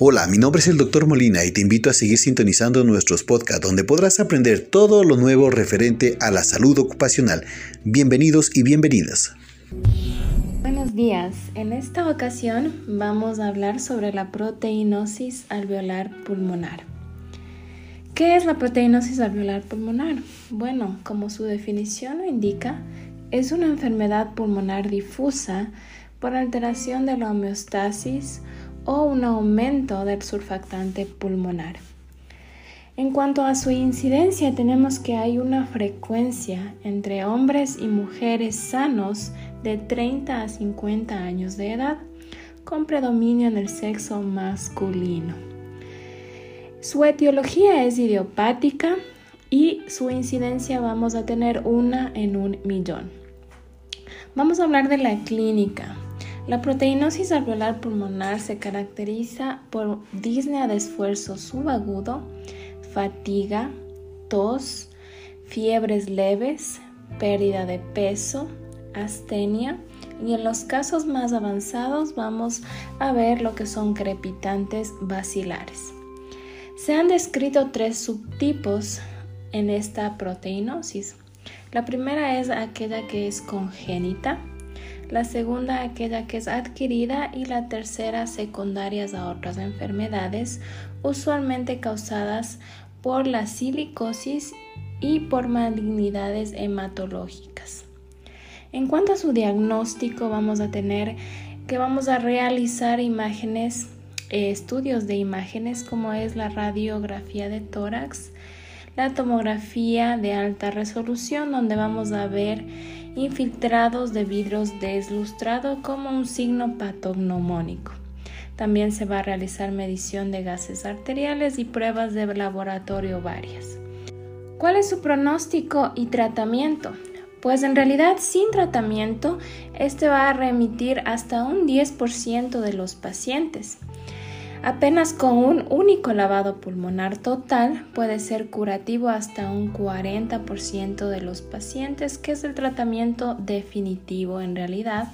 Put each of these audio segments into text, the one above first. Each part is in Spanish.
Hola, mi nombre es el Dr. Molina y te invito a seguir sintonizando nuestros podcasts donde podrás aprender todo lo nuevo referente a la salud ocupacional. Bienvenidos y bienvenidas. Buenos días. En esta ocasión vamos a hablar sobre la proteinosis alveolar pulmonar. ¿Qué es la proteinosis alveolar pulmonar? Bueno, como su definición lo indica, es una enfermedad pulmonar difusa por alteración de la homeostasis o un aumento del surfactante pulmonar. En cuanto a su incidencia, tenemos que hay una frecuencia entre hombres y mujeres sanos de 30 a 50 años de edad, con predominio en el sexo masculino. Su etiología es idiopática y su incidencia vamos a tener una en un millón. Vamos a hablar de la clínica. La proteinosis alveolar pulmonar se caracteriza por disnea de esfuerzo subagudo, fatiga, tos, fiebres leves, pérdida de peso, astenia y en los casos más avanzados vamos a ver lo que son crepitantes vacilares. Se han descrito tres subtipos en esta proteinosis. La primera es aquella que es congénita, la segunda aquella que es adquirida y la tercera secundarias a otras enfermedades, usualmente causadas por la silicosis y por malignidades hematológicas. En cuanto a su diagnóstico, vamos a tener que vamos a realizar imágenes, eh, estudios de imágenes como es la radiografía de tórax, la tomografía de alta resolución donde vamos a ver infiltrados de vidrios deslustrado como un signo patognomónico. También se va a realizar medición de gases arteriales y pruebas de laboratorio varias. ¿Cuál es su pronóstico y tratamiento? Pues en realidad sin tratamiento, este va a remitir hasta un 10% de los pacientes. Apenas con un único lavado pulmonar total puede ser curativo hasta un 40% de los pacientes, que es el tratamiento definitivo en realidad.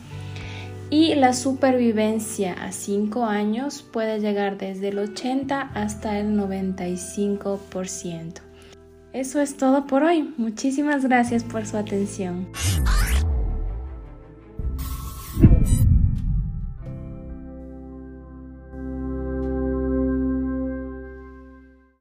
Y la supervivencia a 5 años puede llegar desde el 80 hasta el 95%. Eso es todo por hoy. Muchísimas gracias por su atención.